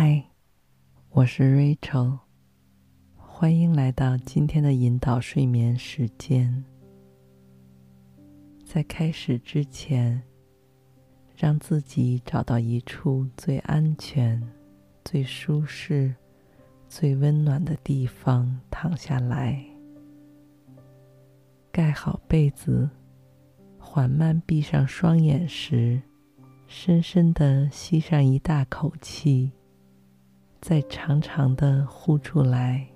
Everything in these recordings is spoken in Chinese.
嗨，我是 Rachel，欢迎来到今天的引导睡眠时间。在开始之前，让自己找到一处最安全、最舒适、最温暖的地方躺下来，盖好被子，缓慢闭上双眼时，深深的吸上一大口气。再长长的呼出来。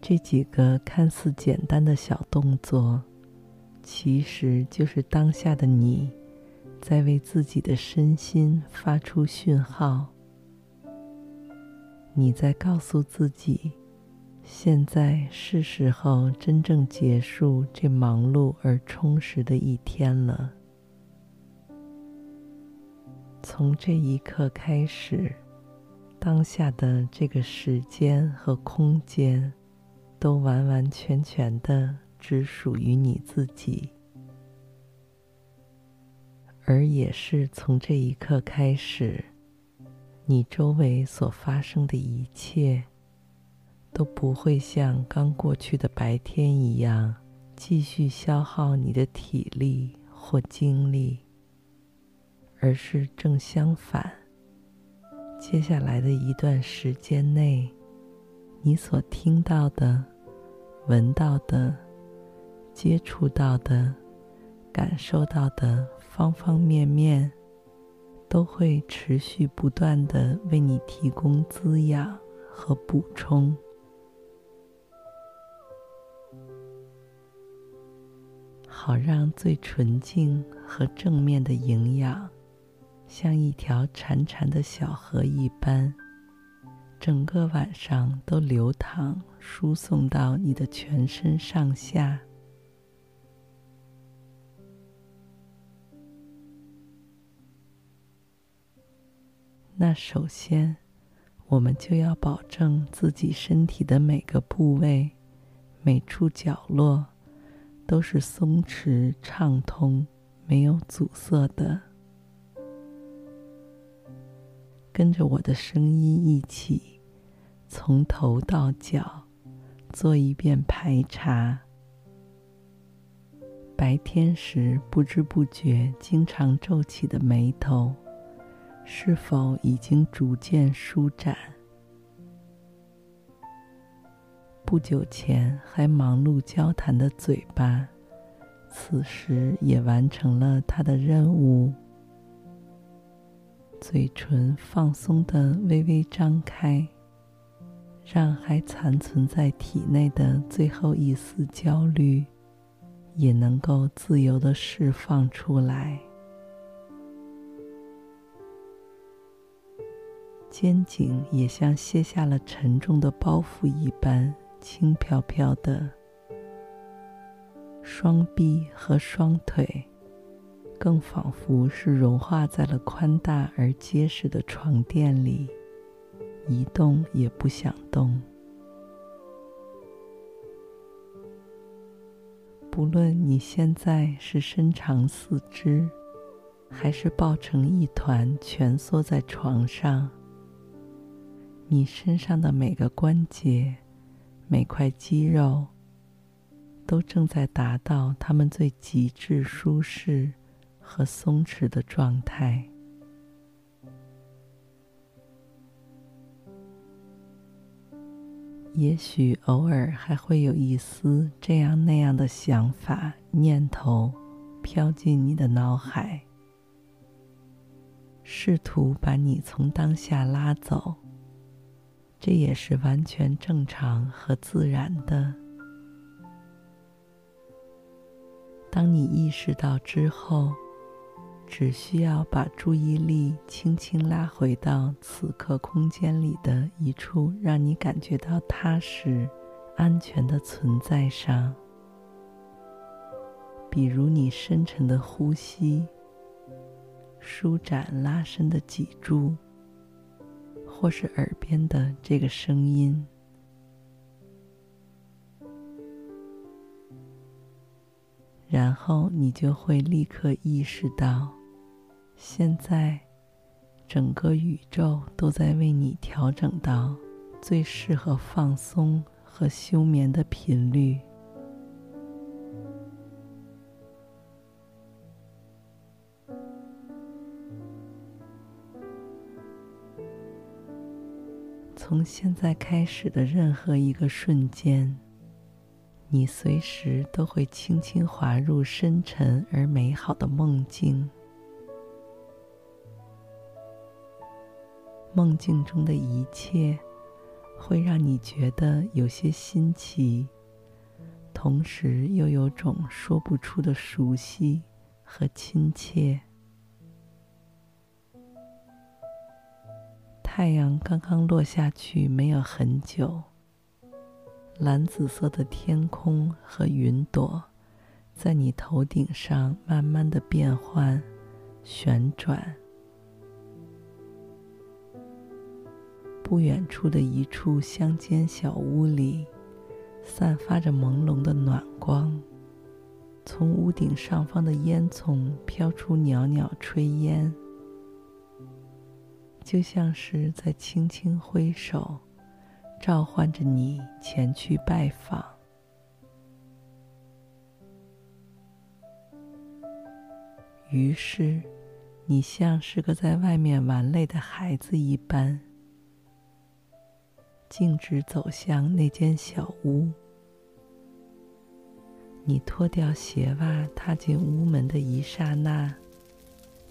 这几个看似简单的小动作，其实就是当下的你，在为自己的身心发出讯号。你在告诉自己，现在是时候真正结束这忙碌而充实的一天了。从这一刻开始，当下的这个时间和空间，都完完全全的只属于你自己，而也是从这一刻开始，你周围所发生的一切，都不会像刚过去的白天一样，继续消耗你的体力或精力。而是正相反，接下来的一段时间内，你所听到的、闻到的、接触到的、感受到的方方面面，都会持续不断的为你提供滋养和补充，好让最纯净和正面的营养。像一条潺潺的小河一般，整个晚上都流淌、输送到你的全身上下。那首先，我们就要保证自己身体的每个部位、每处角落都是松弛、畅通、没有阻塞的。跟着我的声音一起，从头到脚做一遍排查。白天时不知不觉经常皱起的眉头，是否已经逐渐舒展？不久前还忙碌交谈的嘴巴，此时也完成了它的任务。嘴唇放松的微微张开，让还残存在体内的最后一丝焦虑，也能够自由的释放出来。肩颈也像卸下了沉重的包袱一般，轻飘飘的。双臂和双腿。更仿佛是融化在了宽大而结实的床垫里，一动也不想动。不论你现在是伸长四肢，还是抱成一团蜷缩在床上，你身上的每个关节、每块肌肉，都正在达到它们最极致舒适。和松弛的状态，也许偶尔还会有一丝这样那样的想法、念头飘进你的脑海，试图把你从当下拉走。这也是完全正常和自然的。当你意识到之后，只需要把注意力轻轻拉回到此刻空间里的一处让你感觉到踏实、安全的存在上，比如你深沉的呼吸、舒展拉伸的脊柱，或是耳边的这个声音。然后你就会立刻意识到，现在整个宇宙都在为你调整到最适合放松和休眠的频率。从现在开始的任何一个瞬间，你随时都会轻轻滑入深沉而美好的梦境。梦境中的一切会让你觉得有些新奇，同时又有种说不出的熟悉和亲切。太阳刚刚落下去没有很久。蓝紫色的天空和云朵，在你头顶上慢慢的变换、旋转。不远处的一处乡间小屋里，散发着朦胧的暖光。从屋顶上方的烟囱飘出袅袅炊烟，就像是在轻轻挥手。召唤着你前去拜访。于是，你像是个在外面玩累的孩子一般，径直走向那间小屋。你脱掉鞋袜，踏进屋门的一刹那，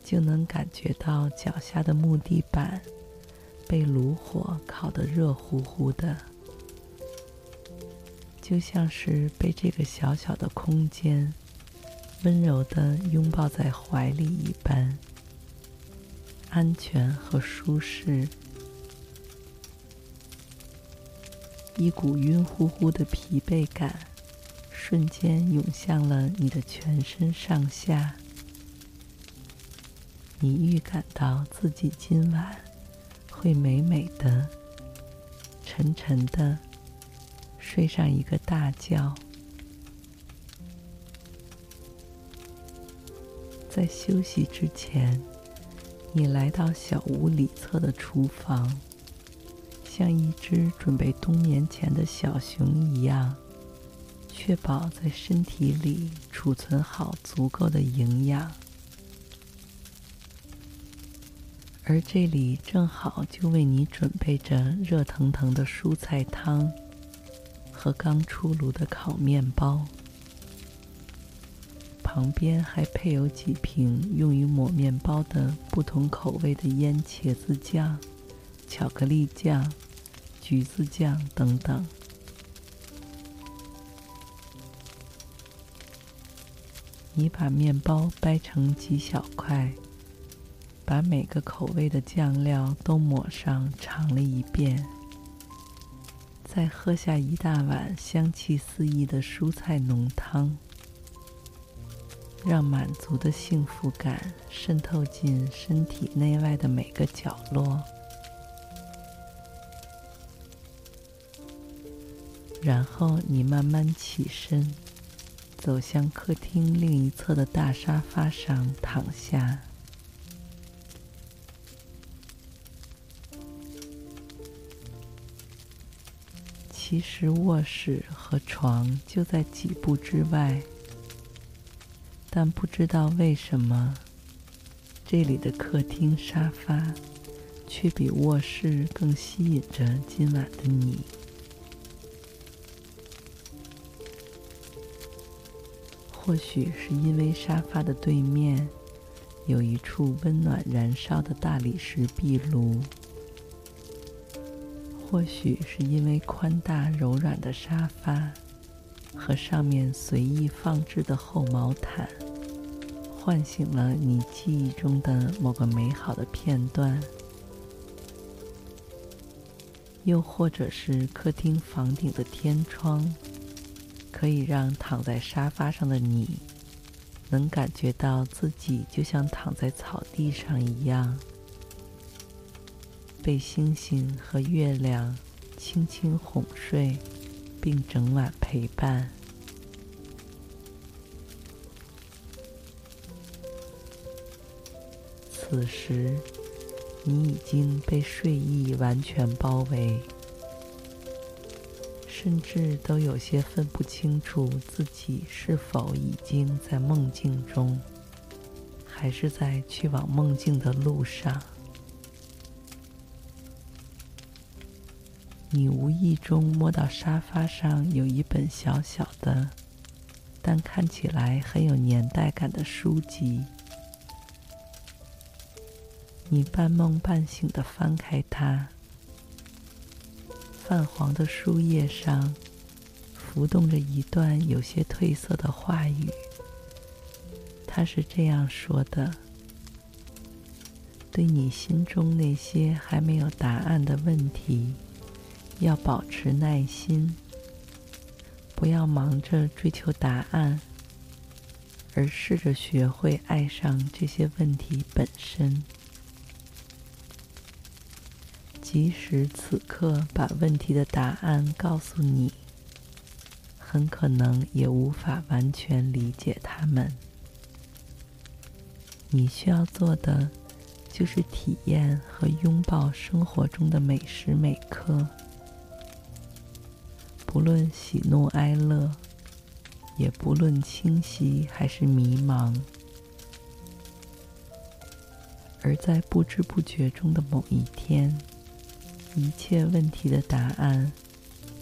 就能感觉到脚下的木地板。被炉火烤得热乎乎的，就像是被这个小小的空间温柔地拥抱在怀里一般，安全和舒适。一股晕乎乎的疲惫感瞬间涌向了你的全身上下，你预感到自己今晚。会美美的、沉沉的睡上一个大觉。在休息之前，你来到小屋里侧的厨房，像一只准备冬眠前的小熊一样，确保在身体里储存好足够的营养。而这里正好就为你准备着热腾腾的蔬菜汤和刚出炉的烤面包，旁边还配有几瓶用于抹面包的不同口味的腌茄子酱、巧克力酱、橘子酱等等。你把面包掰成几小块。把每个口味的酱料都抹上，尝了一遍，再喝下一大碗香气四溢的蔬菜浓汤，让满足的幸福感渗透进身体内外的每个角落。然后你慢慢起身，走向客厅另一侧的大沙发上躺下。其实卧室和床就在几步之外，但不知道为什么，这里的客厅沙发却比卧室更吸引着今晚的你。或许是因为沙发的对面有一处温暖燃烧的大理石壁炉。或许是因为宽大柔软的沙发和上面随意放置的厚毛毯，唤醒了你记忆中的某个美好的片段；又或者是客厅房顶的天窗，可以让躺在沙发上的你能感觉到自己就像躺在草地上一样。被星星和月亮轻轻哄睡，并整晚陪伴。此时，你已经被睡意完全包围，甚至都有些分不清楚自己是否已经在梦境中，还是在去往梦境的路上。你无意中摸到沙发上有一本小小的，但看起来很有年代感的书籍。你半梦半醒的翻开它，泛黄的书页上浮动着一段有些褪色的话语。它是这样说的：“对你心中那些还没有答案的问题。”要保持耐心，不要忙着追求答案，而试着学会爱上这些问题本身。即使此刻把问题的答案告诉你，很可能也无法完全理解他们。你需要做的，就是体验和拥抱生活中的每时每刻。不论喜怒哀乐，也不论清晰还是迷茫，而在不知不觉中的某一天，一切问题的答案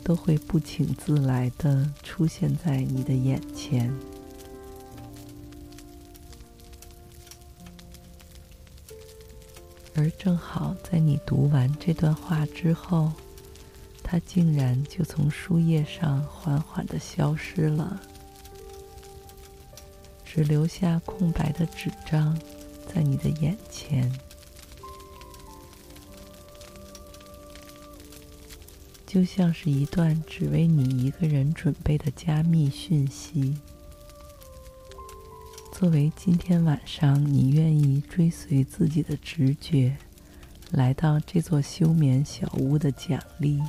都会不请自来的出现在你的眼前。而正好在你读完这段话之后，它竟然就从书页上缓缓的消失了，只留下空白的纸张在你的眼前，就像是一段只为你一个人准备的加密讯息，作为今天晚上你愿意追随自己的直觉，来到这座休眠小屋的奖励。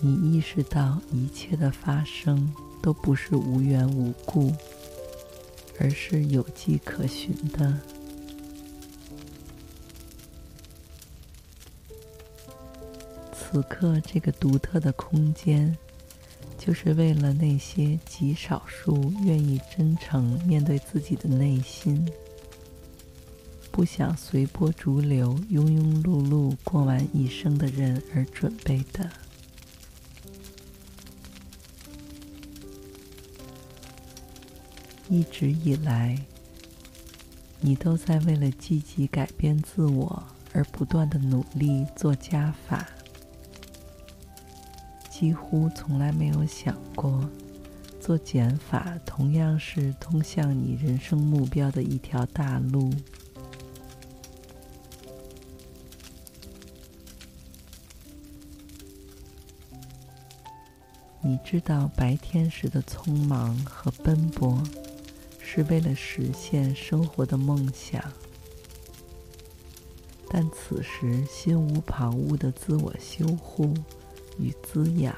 你意识到一切的发生都不是无缘无故，而是有迹可循的。此刻，这个独特的空间，就是为了那些极少数愿意真诚面对自己的内心，不想随波逐流、庸庸碌碌过完一生的人而准备的。一直以来，你都在为了积极改变自我而不断的努力做加法，几乎从来没有想过做减法同样是通向你人生目标的一条大路。你知道白天时的匆忙和奔波。是为了实现生活的梦想，但此时心无旁骛的自我修护与滋养，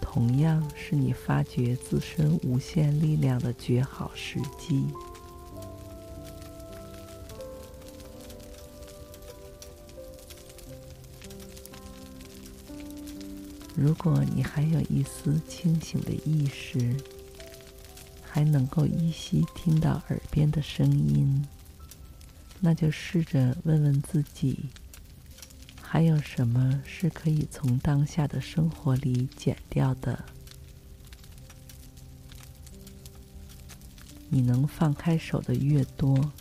同样是你发掘自身无限力量的绝好时机。如果你还有一丝清醒的意识，还能够依稀听到耳边的声音，那就试着问问自己，还有什么是可以从当下的生活里减掉的？你能放开手的越多，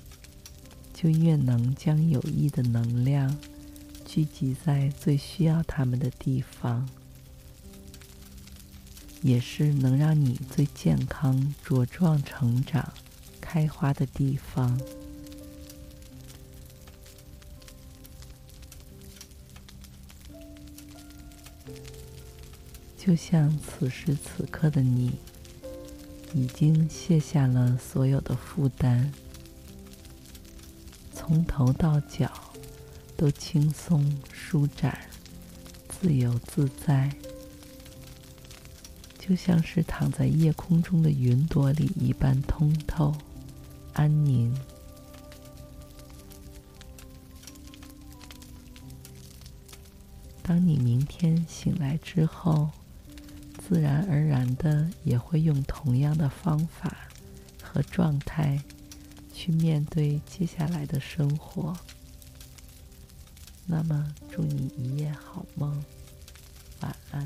就越能将有益的能量聚集在最需要它们的地方。也是能让你最健康、茁壮成长、开花的地方。就像此时此刻的你，已经卸下了所有的负担，从头到脚都轻松、舒展、自由自在。就像是躺在夜空中的云朵里一般通透、安宁。当你明天醒来之后，自然而然的也会用同样的方法和状态去面对接下来的生活。那么，祝你一夜好梦，晚安。